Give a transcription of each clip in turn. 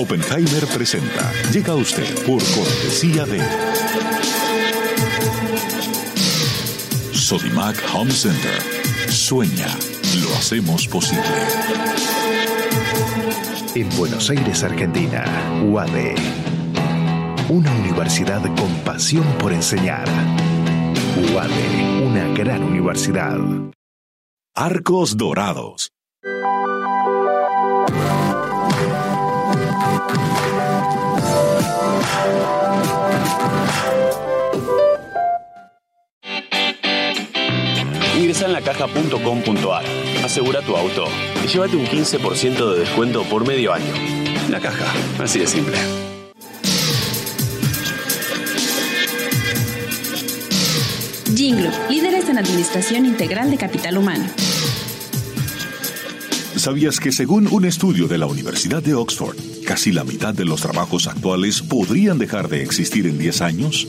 Oppenheimer presenta. Llega a usted por cortesía de Sodimac Home Center. Sueña, lo hacemos posible. En Buenos Aires, Argentina, UADE. Una universidad con pasión por enseñar. UADE, una gran universidad. Arcos Dorados. Ingresa en lacaja.com.ar, asegura tu auto y llévate un 15% de descuento por medio año. La caja, así de simple. Jinglo, líderes en administración integral de capital humano. ¿Sabías que según un estudio de la Universidad de Oxford, casi la mitad de los trabajos actuales podrían dejar de existir en 10 años?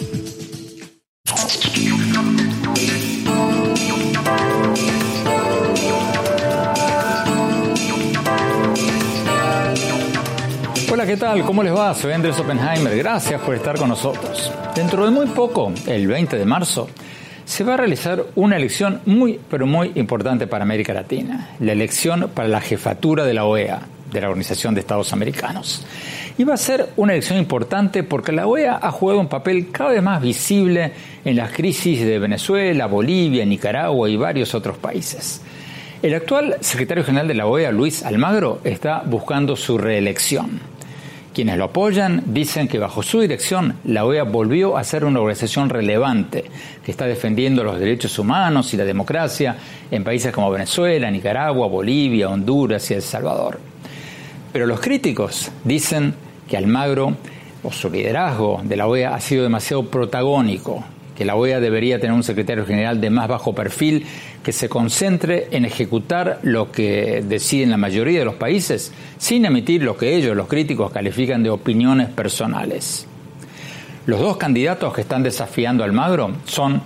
¿Qué tal? ¿Cómo les va? Soy Andrés Oppenheimer. Gracias por estar con nosotros. Dentro de muy poco, el 20 de marzo, se va a realizar una elección muy, pero muy importante para América Latina. La elección para la jefatura de la OEA, de la Organización de Estados Americanos. Y va a ser una elección importante porque la OEA ha jugado un papel cada vez más visible en las crisis de Venezuela, Bolivia, Nicaragua y varios otros países. El actual secretario general de la OEA, Luis Almagro, está buscando su reelección. Quienes lo apoyan dicen que bajo su dirección la OEA volvió a ser una organización relevante que está defendiendo los derechos humanos y la democracia en países como Venezuela, Nicaragua, Bolivia, Honduras y El Salvador. Pero los críticos dicen que Almagro o su liderazgo de la OEA ha sido demasiado protagónico, que la OEA debería tener un secretario general de más bajo perfil que se concentre en ejecutar lo que deciden la mayoría de los países, sin emitir lo que ellos, los críticos, califican de opiniones personales. Los dos candidatos que están desafiando a Almagro son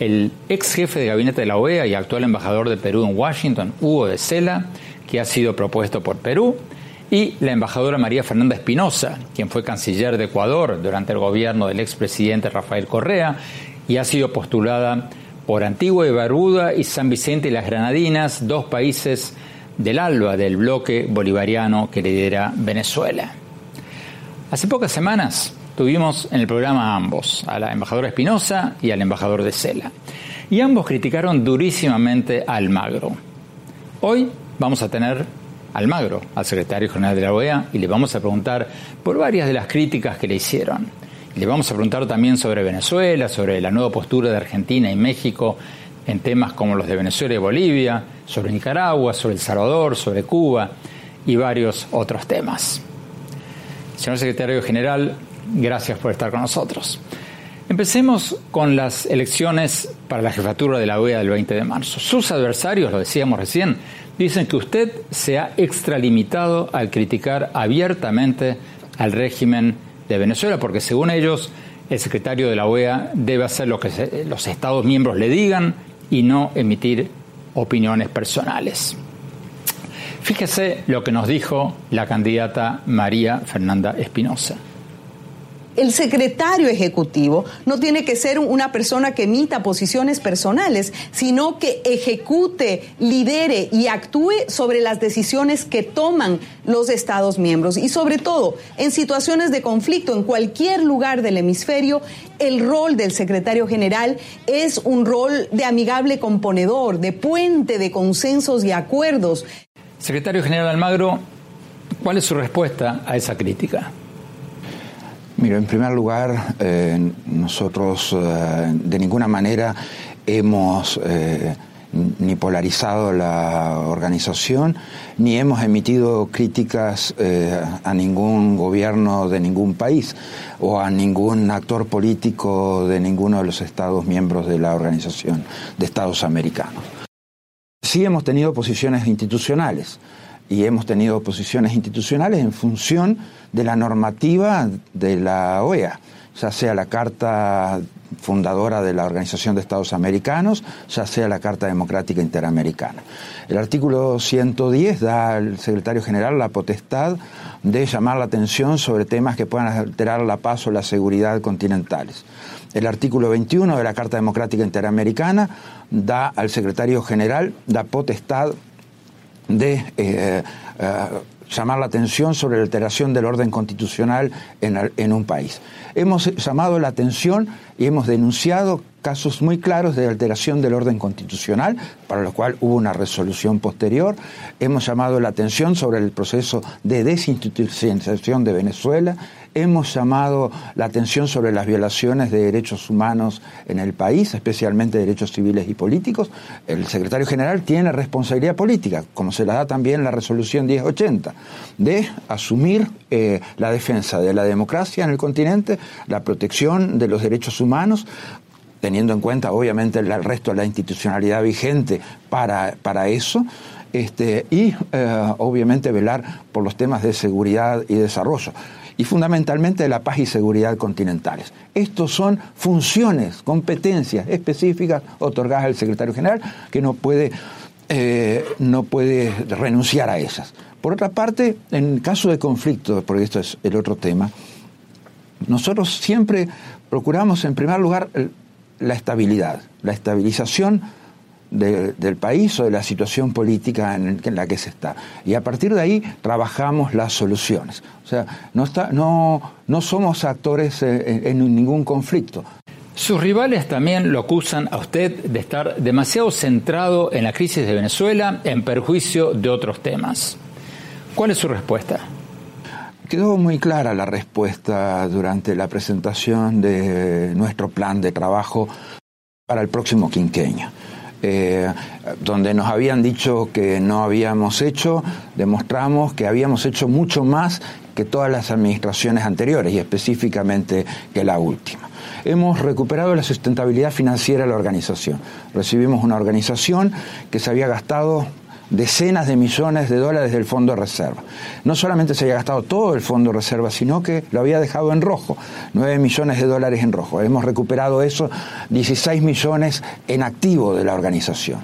el ex jefe de gabinete de la OEA y actual embajador de Perú en Washington, Hugo de Sela, que ha sido propuesto por Perú, y la embajadora María Fernanda Espinosa, quien fue canciller de Ecuador durante el gobierno del expresidente Rafael Correa y ha sido postulada por Antigua y Barbuda y San Vicente y las Granadinas, dos países del ALBA, del bloque bolivariano que lidera Venezuela. Hace pocas semanas tuvimos en el programa a ambos, a la embajadora Espinosa y al embajador de Cela, y ambos criticaron durísimamente a Almagro. Hoy vamos a tener Almagro, al secretario general de la OEA, y le vamos a preguntar por varias de las críticas que le hicieron. Le vamos a preguntar también sobre Venezuela, sobre la nueva postura de Argentina y México en temas como los de Venezuela y Bolivia, sobre Nicaragua, sobre El Salvador, sobre Cuba y varios otros temas. Señor Secretario General, gracias por estar con nosotros. Empecemos con las elecciones para la jefatura de la OEA del 20 de marzo. Sus adversarios, lo decíamos recién, dicen que usted se ha extralimitado al criticar abiertamente al régimen de Venezuela, porque según ellos, el secretario de la OEA debe hacer lo que los Estados miembros le digan y no emitir opiniones personales. Fíjese lo que nos dijo la candidata María Fernanda Espinosa el secretario ejecutivo no tiene que ser una persona que emita posiciones personales, sino que ejecute, lidere y actúe sobre las decisiones que toman los Estados miembros. Y sobre todo, en situaciones de conflicto en cualquier lugar del hemisferio, el rol del secretario general es un rol de amigable componedor, de puente de consensos y acuerdos. Secretario General Almagro, ¿cuál es su respuesta a esa crítica? Mira, en primer lugar, eh, nosotros eh, de ninguna manera hemos eh, ni polarizado la organización, ni hemos emitido críticas a ningún gobierno de ningún país o a ningún actor político de ninguno de los Estados miembros de la Organización de Estados Americanos. Sí hemos tenido posiciones institucionales y hemos tenido posiciones institucionales en función de la normativa de la OEA, ya sea la Carta fundadora de la Organización de Estados Americanos, ya sea la Carta Democrática Interamericana. El artículo 110 da al secretario general la potestad de llamar la atención sobre temas que puedan alterar la paz o la seguridad continentales. El artículo 21 de la Carta Democrática Interamericana da al secretario general la potestad de eh, eh, llamar la atención sobre la alteración del orden constitucional en, en, un país. Hemos llamado la atención y hemos denunciado casos muy claros de alteración del orden constitucional, para lo cual hubo una resolución posterior. Hemos llamado la atención sobre el proceso de desinstitucionalización de Venezuela hemos llamado la atención sobre las violaciones de derechos humanos en el país, especialmente derechos civiles y políticos. El secretario general tiene responsabilidad política, como se la da también la resolución 1080, de asumir eh, la defensa de la democracia en el continente, la protección de los derechos humanos, teniendo en cuenta obviamente el resto de la institucionalidad vigente para, para eso. Este, y eh, obviamente velar por los temas de seguridad y desarrollo y fundamentalmente de la paz y seguridad continentales. Estos son funciones, competencias específicas otorgadas al secretario general que no puede, eh, no puede renunciar a ellas. Por otra parte, en caso de conflicto, porque esto es el otro tema, nosotros siempre procuramos en primer lugar la estabilidad, la estabilización del país o de la situación política en, la que se está. Y a partir de ahí trabajamos las soluciones. O sea, no, está, no, no somos actores eh, en, ningún conflicto. Sus rivales también lo acusan a usted de estar demasiado centrado en la crisis de Venezuela en perjuicio de otros temas. ¿Cuál es su respuesta? Quedó muy clara la respuesta durante la presentación de nuestro plan de trabajo para el próximo quinquenio. Eh, donde nos habían dicho que no habíamos hecho, demostramos que habíamos hecho mucho más que todas las administraciones anteriores y específicamente que la última. Hemos recuperado la sustentabilidad financiera de la organización. Recibimos una organización que se había gastado decenas de millones de dólares del Fondo de Reserva. No solamente se había gastado todo el Fondo de Reserva, sino que lo había dejado en rojo, 9 millones de dólares en rojo. Hemos recuperado eso, 16 millones en activo de la organización.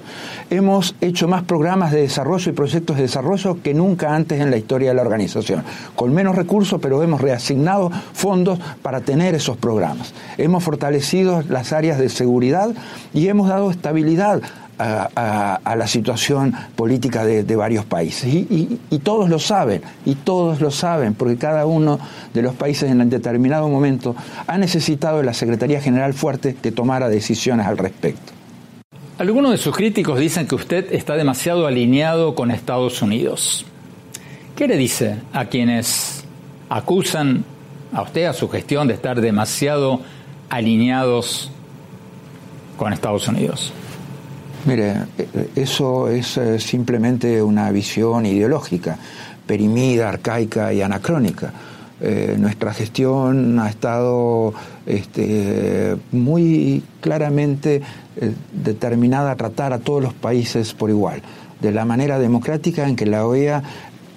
Hemos hecho más programas de desarrollo y proyectos de desarrollo que nunca antes en la historia de la organización, con menos recursos, pero hemos reasignado fondos para tener esos programas. Hemos fortalecido las áreas de seguridad y hemos dado estabilidad a, la situación política de, varios países. Y, todos lo saben, y todos lo saben, porque cada uno de los países en determinado momento ha necesitado de la Secretaría General fuerte que tomara decisiones al respecto. Algunos de sus críticos dicen que usted está demasiado alineado con Estados Unidos. ¿Qué le dice a quienes acusan a usted, a su gestión, de estar demasiado alineados con Estados Unidos? Mire, eso es eh, simplemente una visión ideológica, perimida, arcaica y anacrónica. Eh, nuestra gestión ha estado este, muy claramente eh, determinada a tratar a todos los países por igual, de la manera democrática en que la OEA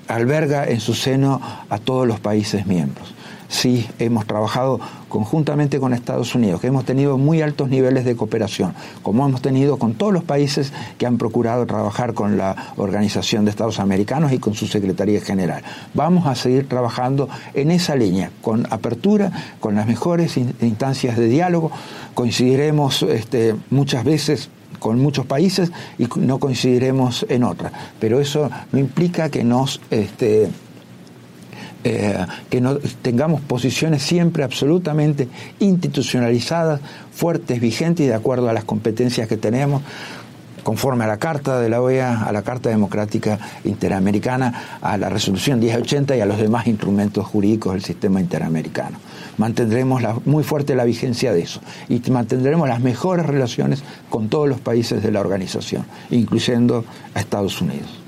alberga en su seno a todos los países miembros. Sí hemos trabajado conjuntamente con Estados Unidos, que hemos tenido muy altos niveles de cooperación, como hemos tenido con todos los países que han procurado trabajar con la Organización de Estados Americanos y con su Secretaría General. Vamos a seguir trabajando en esa línea, con apertura, con las mejores instancias de diálogo. Coincidiremos este, muchas veces con muchos países y no coincidiremos en otras. Pero eso no implica que nos este, eh, que no tengamos posiciones siempre absolutamente institucionalizadas, fuertes, vigentes y de acuerdo a las competencias que tenemos conforme a la Carta de la OEA, a la Carta Democrática Interamericana, a la Resolución 1080 y a los demás instrumentos jurídicos del sistema interamericano. Mantendremos muy fuerte la vigencia de eso y mantendremos las mejores relaciones con todos los países de la organización, incluyendo a Estados Unidos.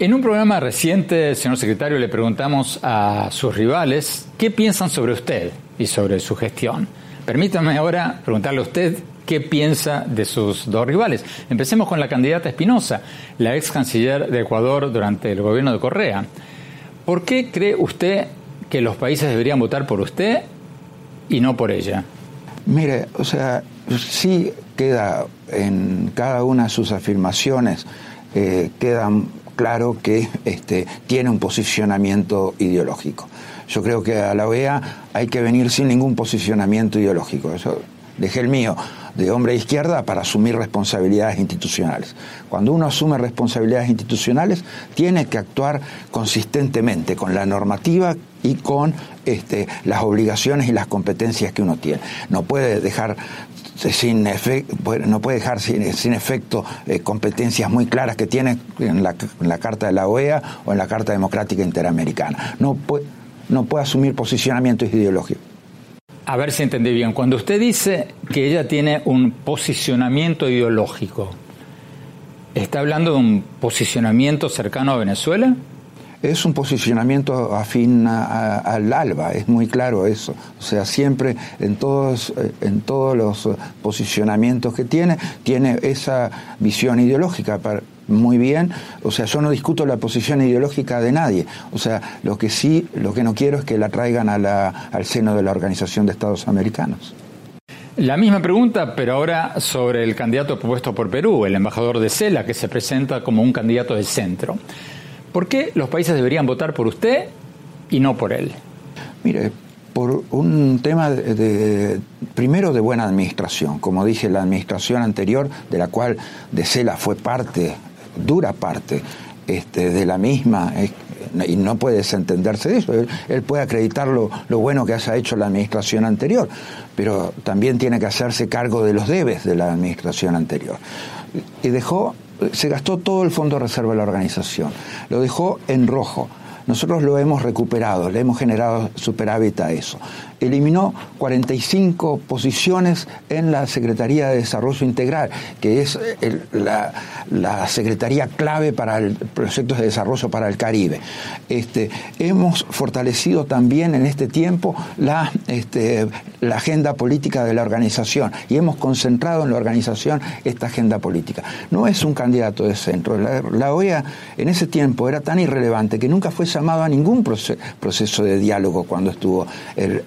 En un programa reciente, señor secretario, le preguntamos a sus rivales qué piensan sobre usted y sobre su gestión. Permítame ahora preguntarle a usted qué piensa de sus dos rivales. Empecemos con la candidata Espinosa, la ex canciller de Ecuador durante el gobierno de Correa. ¿Por qué cree usted que los países deberían votar por usted y no por ella? Mire, o sea, sí queda en cada una de sus afirmaciones, eh, queda claro que este, tiene un posicionamiento ideológico. Yo creo que a la OEA hay que venir sin ningún posicionamiento ideológico. Eso dejé el mío de hombre de izquierda para asumir responsabilidades institucionales. Cuando uno asume responsabilidades institucionales, tiene que actuar consistentemente con la normativa y con este, las obligaciones y las competencias que uno tiene. No puede dejar sin no puede dejar sin, efecto eh, competencias muy claras que tiene en la, en la, Carta de la OEA o en la Carta Democrática Interamericana. No puede, no puede asumir posicionamientos ideológicos. A ver si entendí bien. Cuando usted dice que ella tiene un posicionamiento ideológico, ¿está hablando de un posicionamiento cercano a Venezuela? Es un posicionamiento afín al ALBA, es muy claro eso. O sea, siempre en todos, eh, en todos los posicionamientos que tiene, tiene esa visión ideológica. Muy bien, o sea, yo no discuto la posición ideológica de nadie, o sea, lo que sí, lo que no quiero es que la traigan al seno de la Organización de Estados Americanos. La misma pregunta, pero ahora sobre el candidato propuesto por Perú, el embajador de CELA, que se presenta como un candidato de centro. ¿Por qué los países deberían votar por usted y no por él? Mire, por un tema de, primero de buena administración, como dije, la administración anterior, de la cual De Cela fue parte dura parte este, de la misma y no puede desentenderse de eso. Él, puede acreditar lo, bueno que haya hecho la administración anterior, pero también tiene que hacerse cargo de los debes de la administración anterior. Y dejó, se gastó todo el fondo de reserva de la organización, lo dejó en rojo. Nosotros lo hemos recuperado, le hemos generado superávit a eso eliminó 45 posiciones en la Secretaría de Desarrollo Integral, que es la, secretaría clave para el proyectos de desarrollo para el Caribe. Este, hemos fortalecido también en este tiempo este, la agenda política de la organización y hemos concentrado en la organización esta agenda política. No es un candidato de centro. La, OEA en ese tiempo era tan irrelevante que nunca fue llamado a ningún proceso de diálogo cuando estuvo el,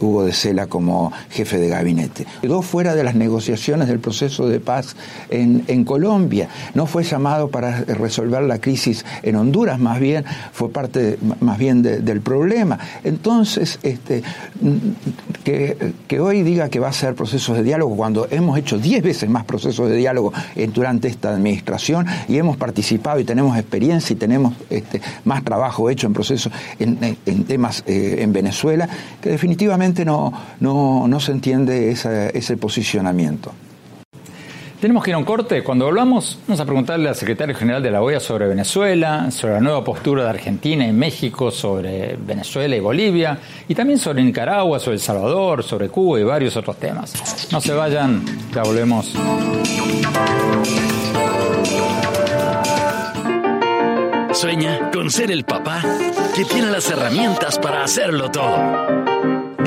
Hugo de Sela como jefe de gabinete. Quedó fuera de las negociaciones del proceso de paz en, Colombia. No fue llamado para resolver la crisis en Honduras, más bien fue parte más bien del problema. Entonces, este, que, hoy diga que va a ser procesos de diálogo cuando hemos hecho diez veces más procesos de diálogo durante esta administración y hemos participado y tenemos experiencia y tenemos este, más trabajo hecho en procesos en, en temas eh, en Venezuela, que definitivamente definitivamente no, no, se entiende ese posicionamiento. Tenemos que ir a un corte. Cuando volvamos, vamos a preguntarle al secretario general de la OEA sobre Venezuela, sobre la nueva postura de Argentina y México sobre Venezuela y Bolivia, y también sobre Nicaragua, sobre El Salvador, sobre Cuba y varios otros temas. No se vayan, ya volvemos. Sueña con ser el papá que tiene las herramientas para hacerlo todo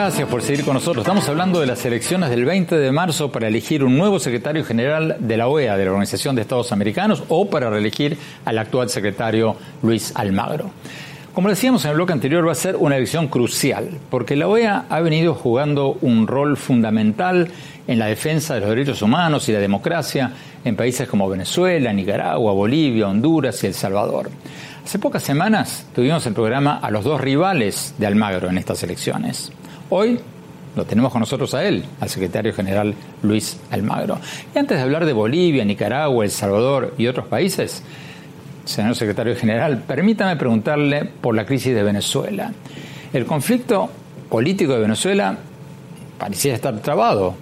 Gracias por seguir con nosotros. Estamos hablando de las elecciones del 20 de marzo para elegir un nuevo secretario general de la OEA, de la Organización de Estados Americanos, o para reelegir al actual secretario Luis Almagro. Como decíamos en el bloque anterior, va a ser una elección crucial, porque la OEA ha venido jugando un rol fundamental en la defensa de los derechos humanos y la democracia en países como Venezuela, Nicaragua, Bolivia, Honduras y El Salvador. Hace pocas semanas tuvimos el programa a los dos rivales de Almagro en estas elecciones. Hoy lo tenemos con nosotros a él, al secretario general Luis Almagro. Y antes de hablar de Bolivia, Nicaragua, El Salvador y otros países, señor secretario general, permítame preguntarle por la crisis de Venezuela. El conflicto político de Venezuela parecía estar trabado.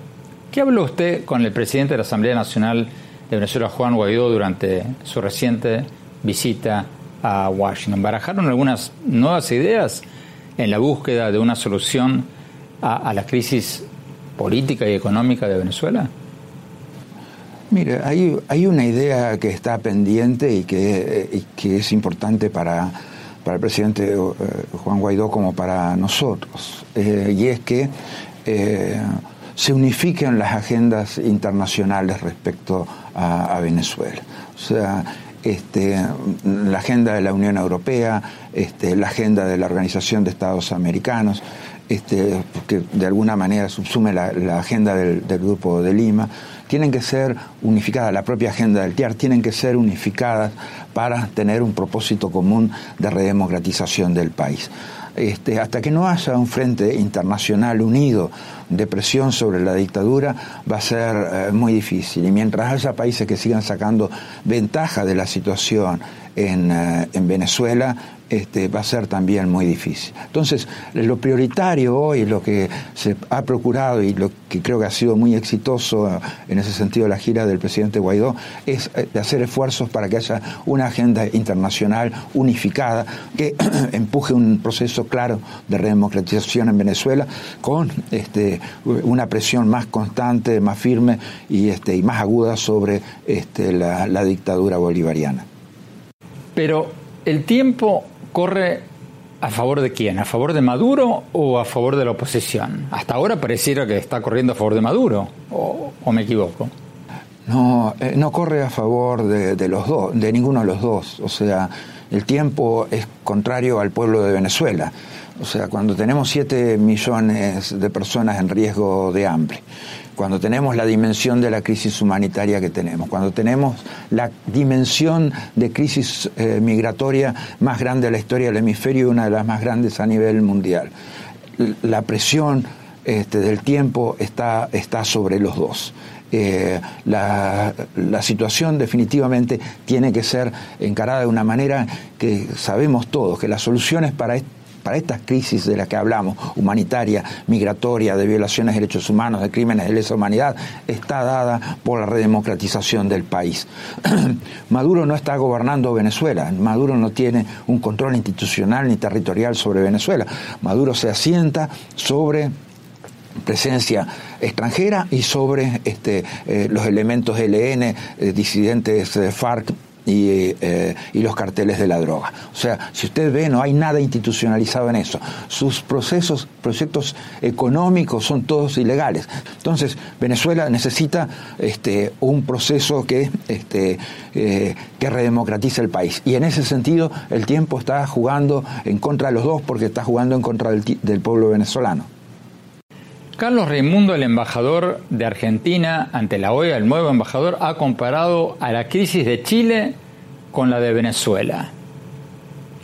¿Qué habló usted con el presidente de la Asamblea Nacional de Venezuela, Juan Guaidó, durante su reciente visita a Washington? ¿Barajaron algunas nuevas ideas en la búsqueda de una solución a, la crisis política y económica de Venezuela? Mire, hay, hay una idea que está pendiente y que, que es importante para, para, el presidente eh, Juan Guaidó como para nosotros, eh, y es que eh, se unifiquen las agendas internacionales respecto a, Venezuela. O sea, este, la agenda de la Unión Europea, este, la agenda de la Organización de Estados Americanos, este, que de alguna manera subsume la, agenda del, Grupo de Lima, tienen que ser unificadas, la propia agenda del TIAR, tienen que ser unificadas para tener un propósito común de redemocratización del país. Este, hasta que no haya un frente internacional unido de presión sobre la dictadura, va a ser eh, muy difícil. Y mientras haya países que sigan sacando ventaja de la situación en, eh, en Venezuela, este, va a ser también muy difícil. Entonces, lo prioritario hoy, lo que se ha procurado y lo que creo que ha sido muy exitoso en ese sentido la gira del presidente Guaidó, es eh, de hacer esfuerzos para que haya una agenda internacional unificada que empuje un proceso claro de redemocratización en Venezuela con este, una presión más constante, más firme y, este, más aguda sobre este, la dictadura bolivariana. Pero el tiempo corre a favor de quién? ¿A favor de Maduro o a favor de la oposición? Hasta ahora pareciera que está corriendo a favor de Maduro, o, me equivoco. No, eh, no corre a favor de, los dos, de ninguno de los dos. O sea, el tiempo es contrario al pueblo de Venezuela. O sea, cuando tenemos 7 millones de personas en riesgo de hambre, cuando tenemos la dimensión de la crisis humanitaria que tenemos, cuando tenemos la dimensión de crisis eh, migratoria más grande de la historia del hemisferio y una de las más grandes a nivel mundial. La presión este, del tiempo está, está sobre los dos. Eh, la, la, situación definitivamente tiene que ser encarada de una manera que sabemos todos, que las soluciones para, para estas crisis de las que hablamos, humanitaria, migratoria, de violaciones de derechos humanos, de crímenes de lesa humanidad, está dada por la redemocratización del país. Maduro no está gobernando Venezuela, Maduro no tiene un control institucional ni territorial sobre Venezuela. Maduro se asienta sobre presencia extranjera y sobre este, eh, los elementos LN, eh, disidentes eh, FARC eh, y, los carteles de la droga. O sea, si usted ve, no hay nada institucionalizado en eso. Sus procesos, proyectos económicos son todos ilegales. Entonces, Venezuela necesita este, un proceso que, este, redemocratice el país. Y en ese sentido, el tiempo está jugando en contra de los dos porque está jugando en contra del pueblo venezolano. Carlos Raimundo, el embajador de Argentina ante la OEA, el nuevo embajador, ha comparado a la crisis de Chile con la de Venezuela.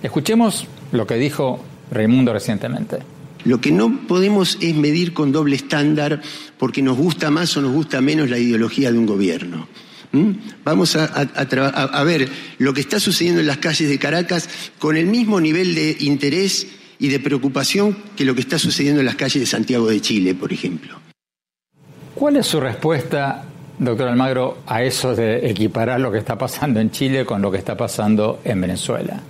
Escuchemos lo que dijo Raimundo recientemente. Lo que no podemos es medir con doble estándar porque nos gusta más o nos gusta menos la ideología de un gobierno. Vamos a, a, ver lo que está sucediendo en las calles de Caracas con el mismo nivel de interés y de preocupación que lo que está sucediendo en las calles de Santiago de Chile, por ejemplo. ¿Cuál es su respuesta, doctor Almagro, a eso de equiparar lo que está pasando en Chile con lo que está pasando en Venezuela?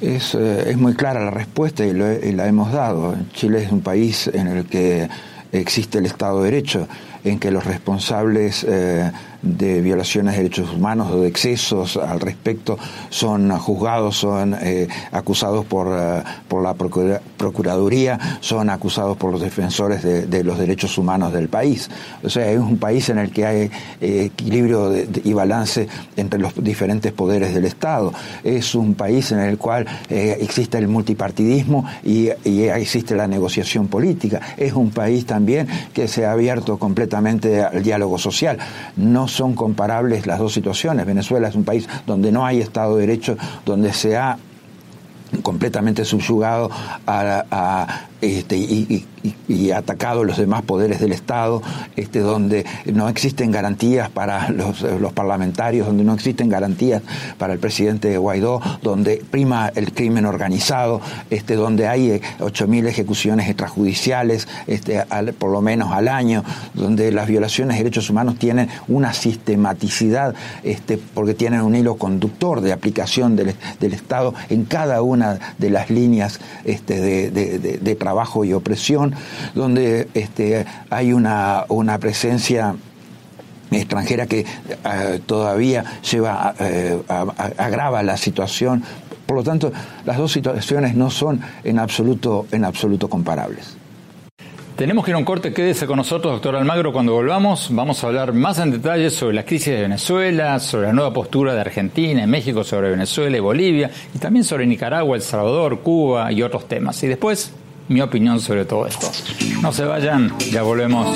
Es, eh, es muy clara la respuesta y, y la hemos dado. Chile es un país en el que existe el Estado de Derecho, en que los responsables eh, de violaciones de derechos humanos o de excesos al respecto son juzgados, son eh, acusados por, eh, por la Procuraduría, son acusados por los defensores de, los derechos humanos del país. O sea, es un país en el que hay equilibrio y balance entre los diferentes poderes del Estado. Es un país en el cual existe el multipartidismo y, y existe la negociación política. Es un país también que se ha abierto completamente al diálogo social. No son comparables las dos situaciones. Venezuela es un país donde no hay Estado de Derecho, donde se ha completamente subyugado este, y, y, atacado los demás poderes del Estado, este, donde no existen garantías para los, parlamentarios, donde no existen garantías para el presidente Guaidó, donde prima el crimen organizado, este, donde hay 8.000 ejecuciones extrajudiciales, por lo menos al año, donde las violaciones de derechos humanos tienen una sistematicidad, porque tienen un hilo conductor de aplicación del, Estado en cada una de las líneas este, de, trabajo y opresión, donde este, hay una, presencia extranjera que eh, todavía lleva eh, agrava la situación. Por lo tanto, las dos situaciones no son en absoluto, en absoluto comparables. Tenemos que ir a un corte, quédese con nosotros, doctor Almagro. Cuando volvamos, vamos a hablar más en detalle sobre la crisis de Venezuela, sobre la nueva postura de Argentina y México sobre Venezuela y Bolivia, y también sobre Nicaragua, El Salvador, Cuba y otros temas. Y después, mi opinión sobre todo esto. No se vayan, ya volvemos.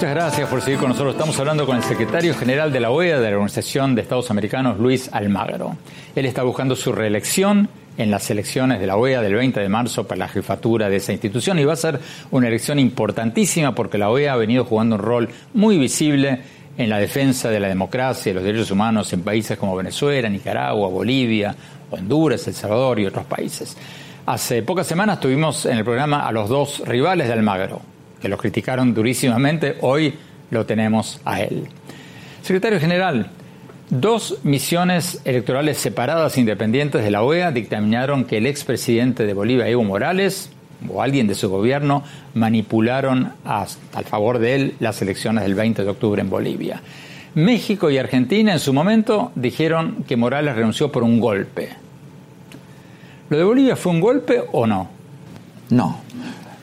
Muchas gracias por seguir con nosotros. Estamos hablando con el secretario general de la OEA de la Organización de Estados Americanos, Luis Almagro. Él está buscando su reelección en las elecciones de la OEA del 20 de marzo para la jefatura de esa institución y va a ser una elección importantísima porque la OEA ha venido jugando un rol muy visible en la defensa de la democracia y los derechos humanos en países como Venezuela, Nicaragua, Bolivia, Honduras, El Salvador y otros países. Hace pocas semanas tuvimos en el programa a los dos rivales de Almagro, que los criticaron durísimamente, hoy lo tenemos a él. Secretario General, dos misiones electorales separadas independientes de la OEA dictaminaron que el expresidente de Bolivia, Evo Morales, o alguien de su gobierno manipularon a, al favor de él las elecciones del 20 de octubre en Bolivia. México y Argentina en su momento dijeron que Morales renunció por un golpe. ¿Lo de Bolivia fue un golpe o no? No.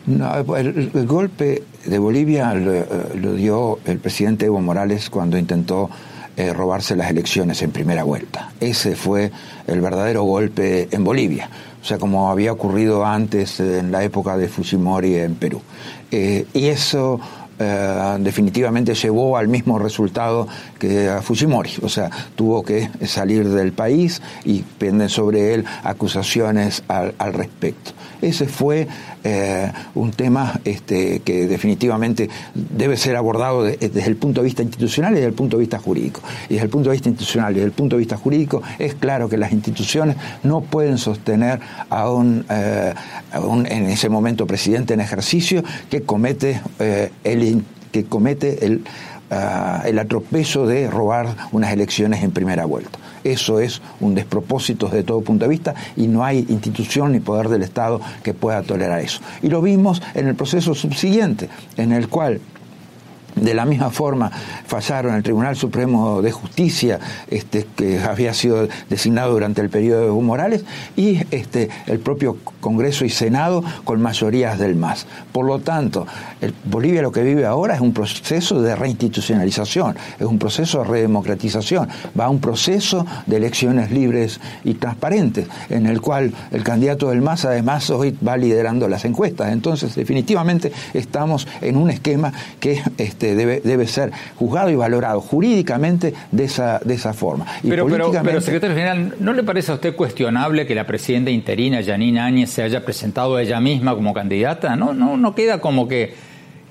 El, golpe de Bolivia lo, dio el presidente Evo Morales cuando intentó eh, robarse las elecciones en primera vuelta. Ese fue el verdadero golpe en Bolivia o sea, como había ocurrido antes en la época de Fujimori en Perú. Eh, y eso eh, definitivamente llevó al mismo resultado que a Fujimori, o sea, tuvo que salir del país y penden sobre él acusaciones al, respecto. Ese fue eh, un tema este, que definitivamente debe ser abordado desde el punto de vista institucional y desde el punto de vista jurídico. Y desde el punto de vista institucional y desde el punto de vista jurídico es claro que las instituciones no pueden sostener a un, eh, en ese momento presidente en ejercicio que comete el que comete el, el atropello de robar unas elecciones en primera vuelta. Eso es un despropósito desde todo punto de vista y no hay institución ni poder del Estado que pueda tolerar eso. Y lo vimos en el proceso subsiguiente, en el cual de la misma forma fallaron el Tribunal Supremo de Justicia, este, que había sido designado durante el periodo de Evo Morales, y este, el propio Congreso y Senado con mayorías del MAS. Por lo tanto, Bolivia lo que vive ahora es un proceso de reinstitucionalización, es un proceso de redemocratización, va a un proceso de elecciones libres y transparentes, en el cual el candidato del MAS además hoy va liderando las encuestas. Entonces, definitivamente estamos en un esquema que este, este, debe, debe ser juzgado y valorado jurídicamente de esa, de esa forma. pero, pero, pero, secretario general, ¿no le parece a usted cuestionable que la presidenta interina, Janine Áñez, se haya presentado ella misma como candidata? ¿No, no, no queda como que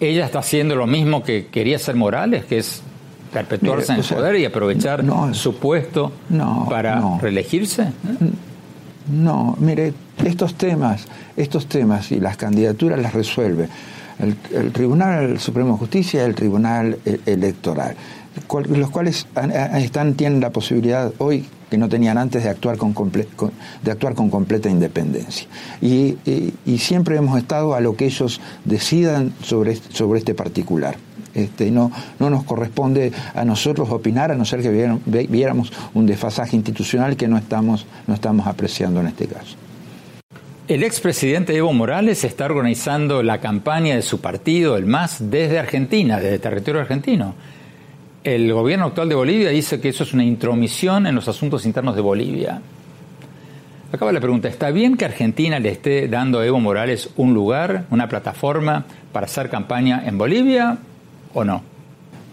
ella está haciendo lo mismo que quería hacer Morales, que es perpetuarse en el poder y aprovechar su puesto para reelegirse? No, mire, estos temas, estos temas y las candidaturas las resuelve el, Tribunal Supremo de Justicia y el Tribunal e, Electoral, los cuales están, tienen la posibilidad hoy que no tenían antes de actuar con, de actuar con completa independencia. Y, siempre hemos estado a lo que ellos decidan sobre, sobre este particular. Este, no, no nos corresponde a nosotros opinar, a no ser que viéramos un desfasaje institucional que no estamos, no estamos apreciando en este caso. El expresidente Evo Morales está organizando la campaña de su partido, el MAS, desde Argentina, desde territorio argentino. El gobierno actual de Bolivia dice que eso es una intromisión en los asuntos internos de Bolivia. Acaba la pregunta, ¿está bien que Argentina le esté dando a Evo Morales un lugar, una plataforma para hacer campaña en Bolivia o no?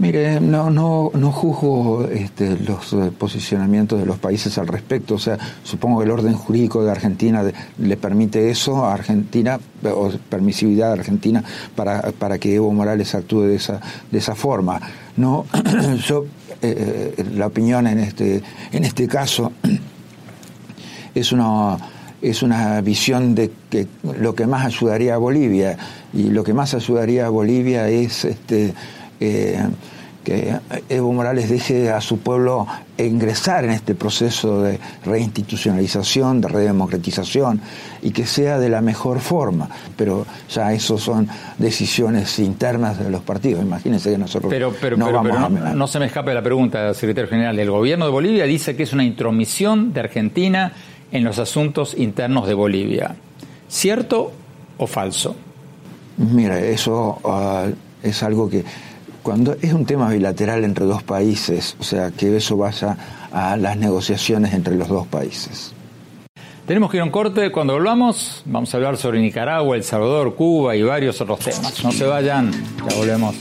Mire, no, no, no juzgo este, los eh, posicionamientos de los países al respecto. O sea, supongo que el orden jurídico de Argentina le permite eso a Argentina, o permisividad de Argentina para, para que Evo Morales actúe de esa, de esa forma. No, yo, eh, eh, la opinión en este, en este caso es una es una visión de que lo que más ayudaría a Bolivia y lo que más ayudaría a Bolivia es este eh, que Evo Morales deje a su pueblo ingresar en este proceso de reinstitucionalización, de redemocratización y que sea de la mejor forma. Pero ya eso son decisiones internas de los partidos. Imagínense que nosotros pero, pero, no vamos a... no, se me escape la pregunta, secretario general. El gobierno de Bolivia dice que es una intromisión de Argentina en los asuntos internos de Bolivia. ¿Cierto o falso? Mira, eso ah, es algo que cuando es un tema bilateral entre dos países, o sea, que eso vaya a las negociaciones entre los dos países. Tenemos que ir a un corte. Cuando volvamos, vamos a hablar sobre Nicaragua, El Salvador, Cuba y varios otros temas. No se vayan, ya volvemos.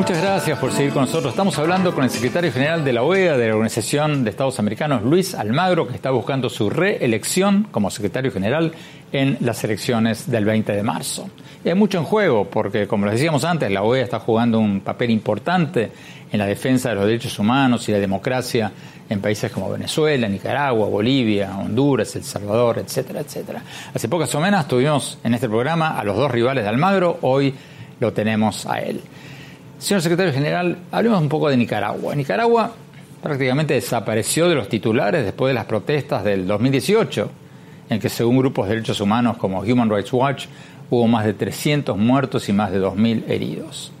Muchas gracias por seguir con nosotros. Estamos hablando con el secretario general de la OEA, de la Organización de Estados Americanos, Luis Almagro, que está buscando su reelección como secretario general en las elecciones del 20 de marzo. Hay mucho en juego, porque como les decíamos antes, la OEA está jugando un papel importante en la defensa de los derechos humanos y la democracia en países como Venezuela, Nicaragua, Bolivia, Honduras, El Salvador, etcétera, etcétera. Hace pocas semanas tuvimos en este programa a los dos rivales de Almagro, hoy lo tenemos a él. Señor secretario general, hablemos un poco de Nicaragua. Nicaragua prácticamente desapareció de los titulares después de las protestas del 2018, en que según grupos de derechos humanos como Human Rights Watch hubo más de 300 muertos y más de 2.000 heridos.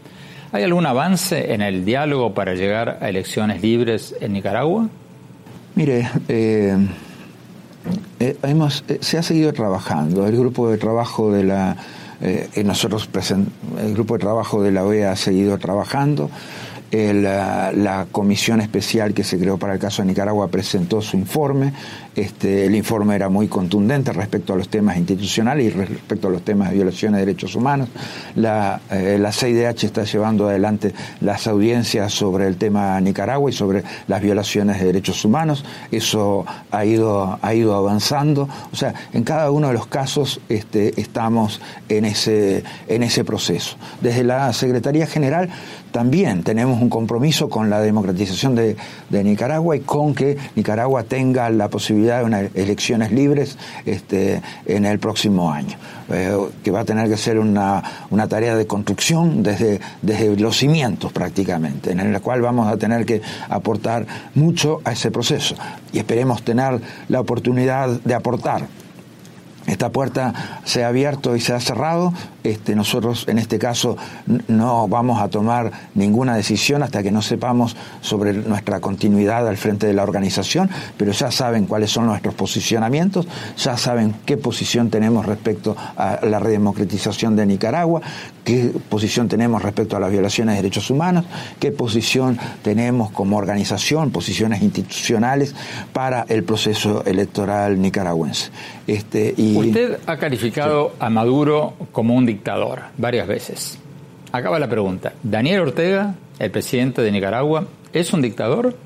¿Hay algún avance en el diálogo para llegar a elecciones libres en Nicaragua? Mire, eh, eh, eh, se ha seguido trabajando. El grupo de trabajo de la eh, nosotros el grupo de trabajo de la OEA ha seguido trabajando. La, comisión especial que se creó para el caso de Nicaragua presentó su informe. Este, el informe era muy contundente respecto a los temas institucionales y respecto a los temas de violaciones de derechos humanos. La, eh, la CIDH está llevando adelante las audiencias sobre el tema Nicaragua y sobre las violaciones de derechos humanos. Eso ha ido, ha ido avanzando. O sea, en cada uno de los casos este, estamos en ese, en ese proceso. Desde la Secretaría General también tenemos un compromiso con la democratización de, Nicaragua y con que Nicaragua tenga la posibilidad de unas elecciones libres este, en el próximo año, eh, que va a tener que ser una, tarea de construcción desde, desde los cimientos prácticamente, en la cual vamos a tener que aportar mucho a ese proceso. Y esperemos tener la oportunidad de aportar esta puerta se ha abierto y se ha cerrado. Este, nosotros en este caso no vamos a tomar ninguna decisión hasta que no sepamos sobre nuestra continuidad al frente de la organización, pero ya saben cuáles son nuestros posicionamientos, ya saben qué posición tenemos respecto a la redemocratización de Nicaragua, qué posición tenemos respecto a las violaciones de derechos humanos, qué posición tenemos como organización, posiciones institucionales para el proceso electoral nicaragüense. Este, y, Usted ha calificado a Maduro como un dictador varias veces. Acaba la pregunta. ¿Daniel Ortega, el presidente de Nicaragua, es un dictador?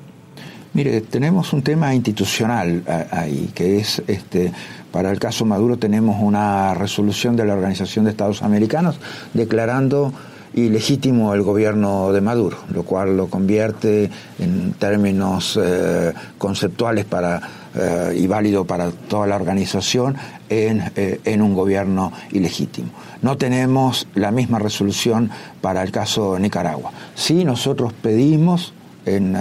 Mire, tenemos un tema institucional ahí, que es este, para el caso Maduro tenemos una resolución de la Organización de Estados Americanos declarando ilegítimo el gobierno de Maduro, lo cual lo convierte en términos eh, conceptuales para, eh, y válido para toda la organización en, eh, en, un gobierno ilegítimo. No tenemos la misma resolución para el caso Nicaragua. Sí, nosotros pedimos en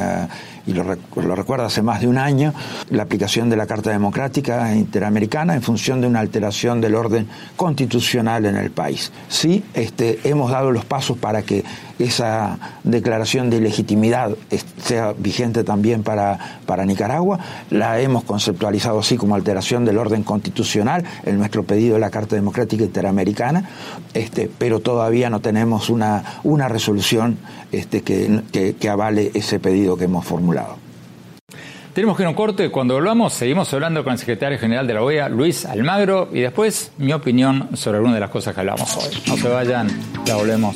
y lo, lo recuerda hace más de un año, la aplicación de la Carta Democrática Interamericana en función de una alteración del orden constitucional en el país. Sí, este, hemos dado los pasos para que esa declaración de ilegitimidad sea vigente también para, para Nicaragua. La hemos conceptualizado así como alteración del orden constitucional en nuestro pedido de la Carta Democrática Interamericana, este, pero todavía no tenemos una, una resolución este, que, que avale ese pedido que hemos formulado. Tenemos que ir a un corte. Cuando volvamos, seguimos hablando con el secretario general de la OEA, Luis Almagro, y después mi opinión sobre alguna de las cosas que hablamos hoy. No se vayan, ya volvemos.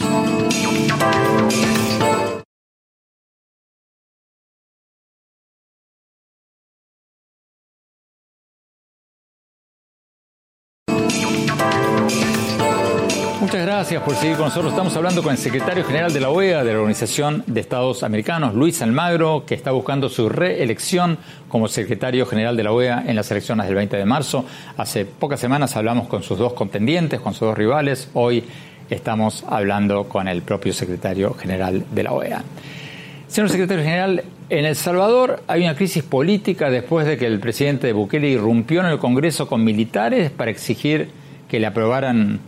Gracias por seguir con nosotros. Estamos hablando con el secretario general de la OEA, de la Organización de Estados Americanos, Luis Almagro, que está buscando su reelección como secretario general de la OEA en las elecciones del 20 de marzo. Hace pocas semanas hablamos con sus dos contendientes, con sus dos rivales. Hoy estamos hablando con el propio secretario general de la OEA. Señor secretario general, en El Salvador hay una crisis política después de que el presidente Bukele irrumpió en el Congreso con militares para exigir que le aprobaran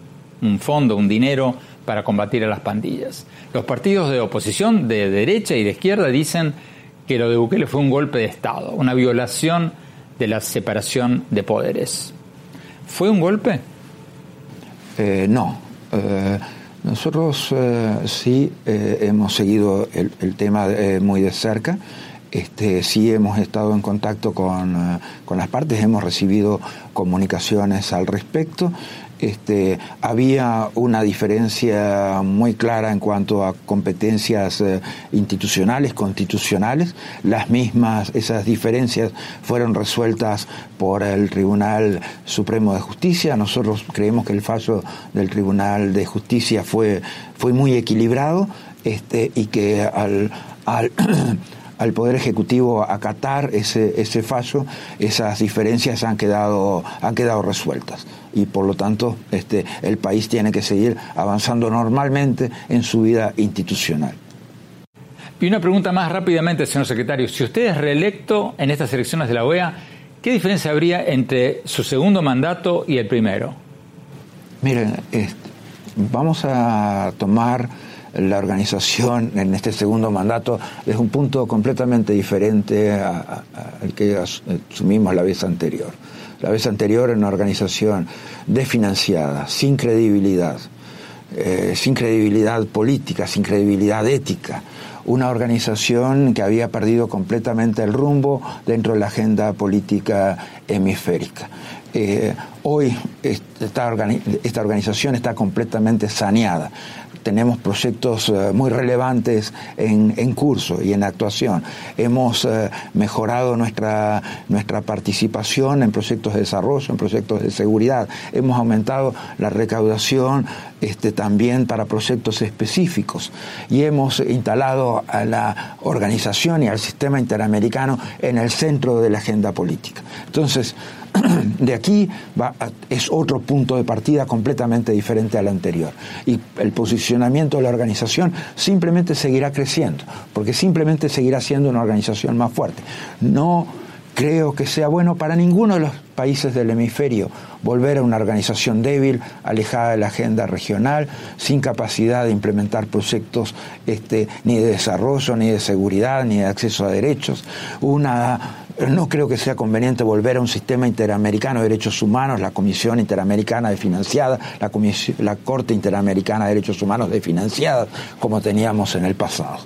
un fondo, un dinero para combatir a las pandillas. Los partidos de oposición de derecha y de izquierda dicen que lo de Bukele fue un golpe de Estado, una violación de la separación de poderes. ¿Fue un golpe? Eh, no. Eh, nosotros eh, sí hemos seguido el, tema muy de cerca. Este, sí hemos estado en contacto con, con las partes, hemos recibido comunicaciones al respecto este, había una diferencia muy clara en cuanto a competencias eh, institucionales, constitucionales. Las mismas, esas diferencias fueron resueltas por el Tribunal Supremo de Justicia. Nosotros creemos que el fallo del Tribunal de Justicia fue, fue muy equilibrado este, y que al, al al Poder Ejecutivo acatar ese, ese fallo, esas diferencias han quedado, han quedado resueltas. Y por lo tanto, este, el país tiene que seguir avanzando normalmente en su vida institucional. Y una pregunta más rápidamente, señor secretario. Si usted es reelecto en estas elecciones de la OEA, ¿qué diferencia habría entre su segundo mandato y el primero? Miren, vamos a tomar la organización en este segundo mandato es un punto completamente diferente al que asumimos la vez anterior. La vez anterior una organización desfinanciada, sin credibilidad, eh, sin credibilidad política, sin credibilidad ética, una organización que había perdido completamente el rumbo dentro de la agenda política hemisférica. Eh, hoy esta, organización está completamente saneada tenemos proyectos eh, muy relevantes en, curso y en actuación. Hemos eh, mejorado nuestra, nuestra participación en proyectos de desarrollo, en proyectos de seguridad. Hemos aumentado la recaudación este, también para proyectos específicos y hemos instalado a la organización y al sistema interamericano en el centro de la agenda política. Entonces, de aquí va es otro punto de partida completamente diferente al anterior. Y el posicionamiento de la organización simplemente seguirá creciendo, porque simplemente seguirá siendo una organización más fuerte. No creo que sea bueno para ninguno de los países del hemisferio volver a una organización débil, alejada de la agenda regional, sin capacidad de implementar proyectos este, ni de desarrollo, ni de seguridad, ni de acceso a derechos. Una no creo que sea conveniente volver a un sistema interamericano de derechos humanos, la Comisión Interamericana de Financiada, la, la Corte Interamericana de Derechos Humanos de Financiada, como teníamos en el pasado.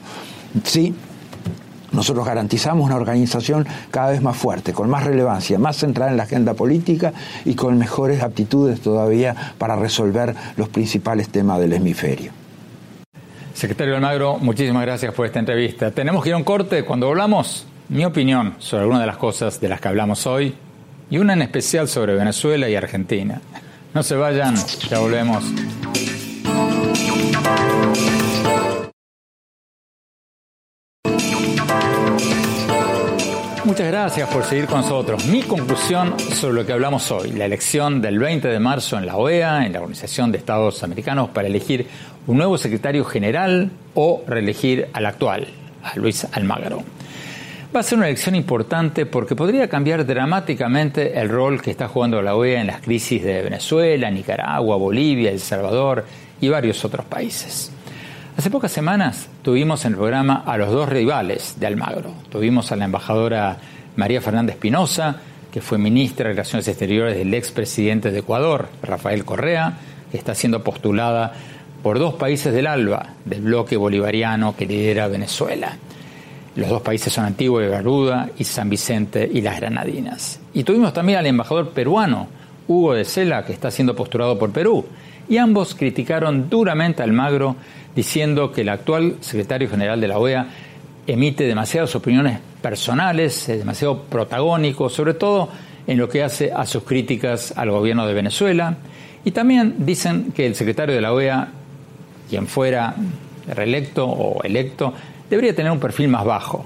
Sí, nosotros garantizamos una organización cada vez más fuerte, con más relevancia, más centrada en la agenda política y con mejores aptitudes todavía para resolver los principales temas del hemisferio. Secretario Almagro, muchísimas gracias por esta entrevista. Tenemos que ir a un corte. Cuando volvamos, mi opinión sobre algunas de las cosas de las que hablamos hoy y una en especial sobre Venezuela y Argentina. No se vayan, ya volvemos. Muchas gracias por seguir con nosotros. Mi conclusión sobre lo que hablamos hoy, la elección del 20 de marzo en la OEA, en la Organización de Estados Americanos, para elegir un nuevo secretario general o reelegir al actual, a Luis Almagro. Va a ser una elección importante porque podría cambiar dramáticamente el rol que está jugando la OEA en las crisis de Venezuela, Nicaragua, Bolivia, El Salvador y varios otros países. Hace pocas semanas tuvimos en el programa a los dos rivales de Almagro. Tuvimos a la embajadora María Fernández Pinoza, que fue ministra de Relaciones Exteriores del expresidente de Ecuador, Rafael Correa, que está siendo postulada por dos países del ALBA, del bloque bolivariano que lidera Venezuela. Los dos países son Antigua y Garuda y San Vicente y las Granadinas. Y tuvimos también al embajador peruano, Hugo de Sela, que está siendo postulado por Perú. Y ambos criticaron duramente a Almagro diciendo que el actual secretario general de la OEA emite demasiadas opiniones personales, es demasiado protagónico, sobre todo en lo que hace a sus críticas al gobierno de Venezuela. Y también dicen que el secretario de la OEA, quien fuera reelecto o electo, debería tener un perfil más bajo,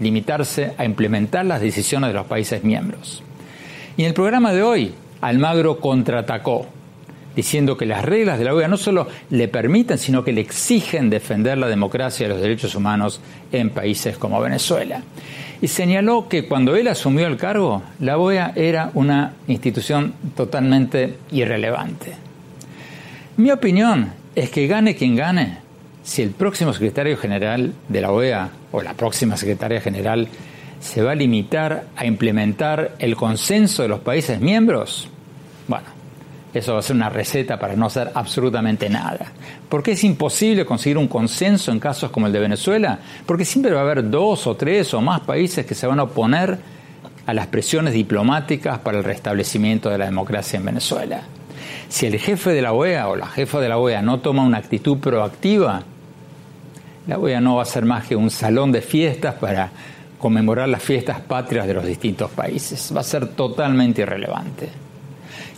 limitarse a implementar las decisiones de los países miembros. Y en el programa de hoy, Almagro contraatacó diciendo que las reglas de la OEA no solo le permiten, sino que le exigen defender la democracia y los derechos humanos en países como Venezuela. Y señaló que cuando él asumió el cargo, la OEA era una institución totalmente irrelevante. Mi opinión es que gane quien gane, si el próximo secretario general de la OEA o la próxima secretaria general se va a limitar a implementar el consenso de los países miembros, bueno, eso va a ser una receta para no hacer absolutamente nada. ¿Por qué es imposible conseguir un consenso en casos como el de Venezuela? Porque siempre va a haber dos o tres o más países que se van a oponer a las presiones diplomáticas para el restablecimiento de la democracia en Venezuela. Si el jefe de la OEA o la jefa de la OEA no toma una actitud proactiva, la OEA no va a ser más que un salón de fiestas para conmemorar las fiestas patrias de los distintos países. Va a ser totalmente irrelevante.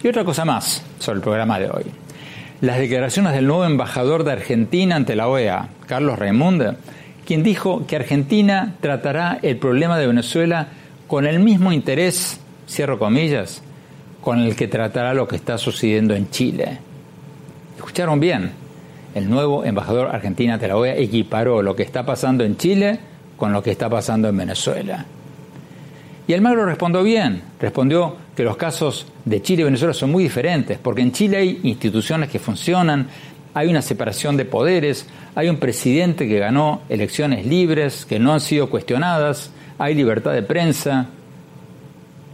Y otra cosa más sobre el programa de hoy. Las declaraciones del nuevo embajador de Argentina ante la OEA, Carlos Raimundo, quien dijo que Argentina tratará el problema de Venezuela con el mismo interés, cierro comillas, con el que tratará lo que está sucediendo en Chile. ¿Escucharon bien? El nuevo embajador argentino ante la OEA equiparó lo que está pasando en Chile con lo que está pasando en Venezuela. Y Almagro respondió bien, respondió que los casos de Chile y Venezuela son muy diferentes, porque en Chile hay instituciones que funcionan, hay una separación de poderes, hay un presidente que ganó elecciones libres, que no han sido cuestionadas, hay libertad de prensa.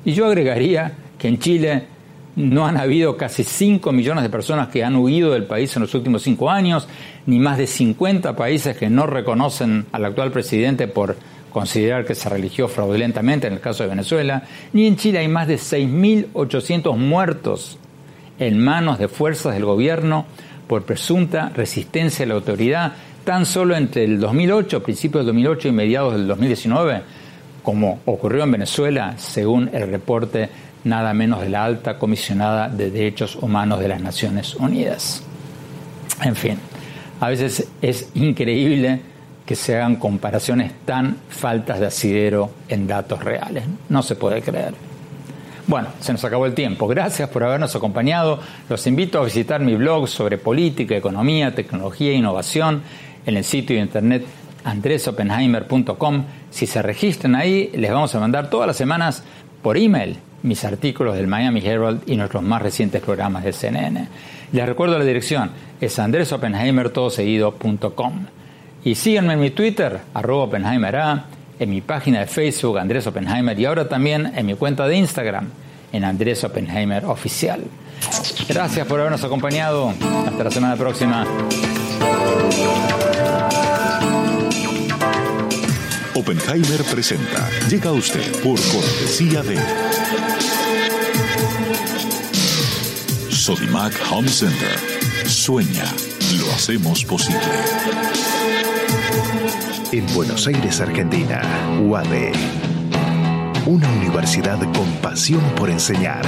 Y yo agregaría que en Chile no han habido casi 5 millones de personas que han huido del país en los últimos 5 años, ni más de 50 países que no reconocen al actual presidente por considerar que se religió fraudulentamente en el caso de Venezuela, ni en Chile hay más de 6.800 muertos en manos de fuerzas del gobierno por presunta resistencia a la autoridad, tan solo entre el 2008, principios del 2008 y mediados del 2019, como ocurrió en Venezuela, según el reporte nada menos de la alta comisionada de derechos humanos de las Naciones Unidas. En fin, a veces es increíble que se hagan comparaciones tan faltas de asidero en datos reales. No se puede creer. Bueno, se nos acabó el tiempo. Gracias por habernos acompañado. Los invito a visitar mi blog sobre política, economía, tecnología e innovación en el sitio de internet andresopenheimer.com. Si se registran ahí, les vamos a mandar todas las semanas por email mis artículos del Miami Herald y nuestros más recientes programas de CNN. Les recuerdo la dirección, es andresopenheimertodoseguido.com. Y síganme en mi Twitter, arroba Oppenheimer en mi página de Facebook, Andrés Oppenheimer, y ahora también en mi cuenta de Instagram, en Andrés Oppenheimer Oficial. Gracias por habernos acompañado. Hasta la semana próxima. Oppenheimer presenta. Llega a usted por cortesía de Sodimac Home Center. Sueña, lo hacemos posible. En Buenos Aires, Argentina, UADE. Una universidad con pasión por enseñar.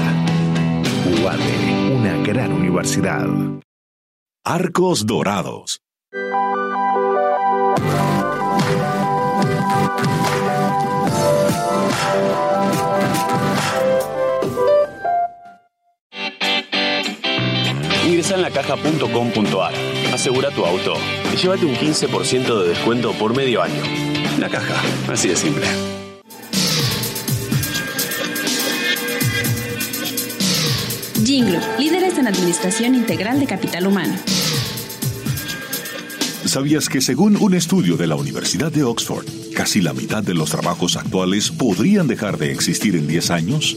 UADE, una gran universidad. Arcos Dorados. Ingresa en lacaja.com.ar, asegura tu auto y llévate un 15% de descuento por medio año. La caja, así de simple. Jinglo, líderes en administración integral de capital humano. ¿Sabías que según un estudio de la Universidad de Oxford, casi la mitad de los trabajos actuales podrían dejar de existir en 10 años?